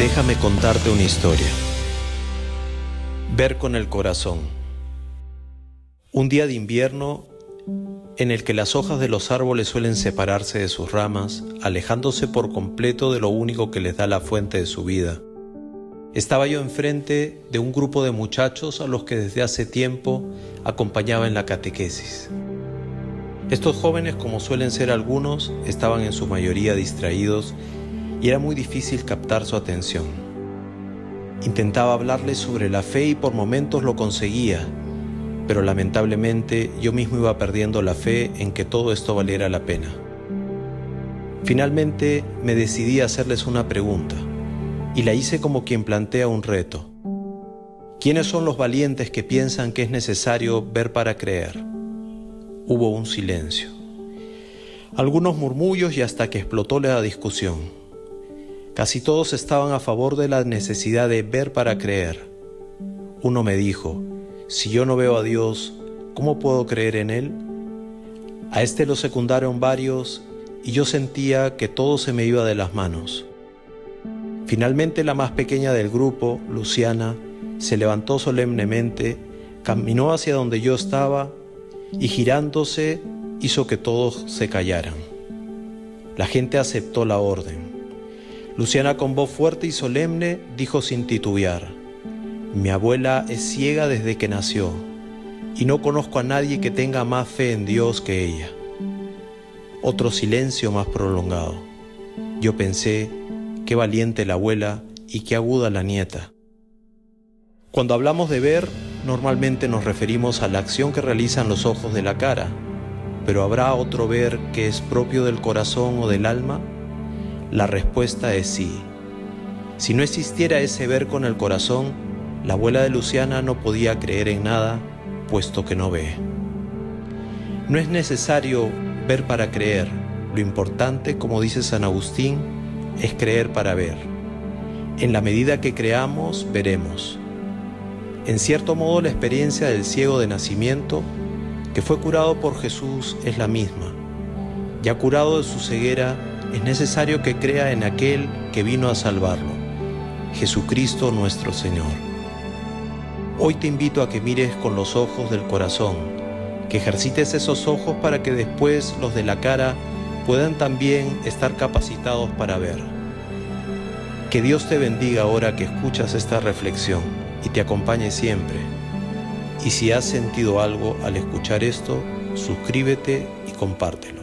Déjame contarte una historia. Ver con el corazón. Un día de invierno en el que las hojas de los árboles suelen separarse de sus ramas, alejándose por completo de lo único que les da la fuente de su vida. Estaba yo enfrente de un grupo de muchachos a los que desde hace tiempo acompañaba en la catequesis. Estos jóvenes, como suelen ser algunos, estaban en su mayoría distraídos y era muy difícil captar su atención. Intentaba hablarles sobre la fe y por momentos lo conseguía, pero lamentablemente yo mismo iba perdiendo la fe en que todo esto valiera la pena. Finalmente me decidí a hacerles una pregunta y la hice como quien plantea un reto. ¿Quiénes son los valientes que piensan que es necesario ver para creer? Hubo un silencio. Algunos murmullos y hasta que explotó la discusión. Casi todos estaban a favor de la necesidad de ver para creer. Uno me dijo, si yo no veo a Dios, ¿cómo puedo creer en Él? A este lo secundaron varios y yo sentía que todo se me iba de las manos. Finalmente la más pequeña del grupo, Luciana, se levantó solemnemente, caminó hacia donde yo estaba y girándose hizo que todos se callaran. La gente aceptó la orden. Luciana con voz fuerte y solemne dijo sin titubear, mi abuela es ciega desde que nació y no conozco a nadie que tenga más fe en Dios que ella. Otro silencio más prolongado. Yo pensé, qué valiente la abuela y qué aguda la nieta. Cuando hablamos de ver, normalmente nos referimos a la acción que realizan los ojos de la cara, pero ¿habrá otro ver que es propio del corazón o del alma? La respuesta es sí. Si no existiera ese ver con el corazón, la abuela de Luciana no podía creer en nada, puesto que no ve. No es necesario ver para creer, lo importante, como dice San Agustín, es creer para ver. En la medida que creamos, veremos. En cierto modo la experiencia del ciego de nacimiento, que fue curado por Jesús, es la misma. Ya curado de su ceguera, es necesario que crea en aquel que vino a salvarlo, Jesucristo nuestro Señor. Hoy te invito a que mires con los ojos del corazón, que ejercites esos ojos para que después los de la cara puedan también estar capacitados para ver. Que Dios te bendiga ahora que escuchas esta reflexión y te acompañe siempre. Y si has sentido algo al escuchar esto, suscríbete y compártelo.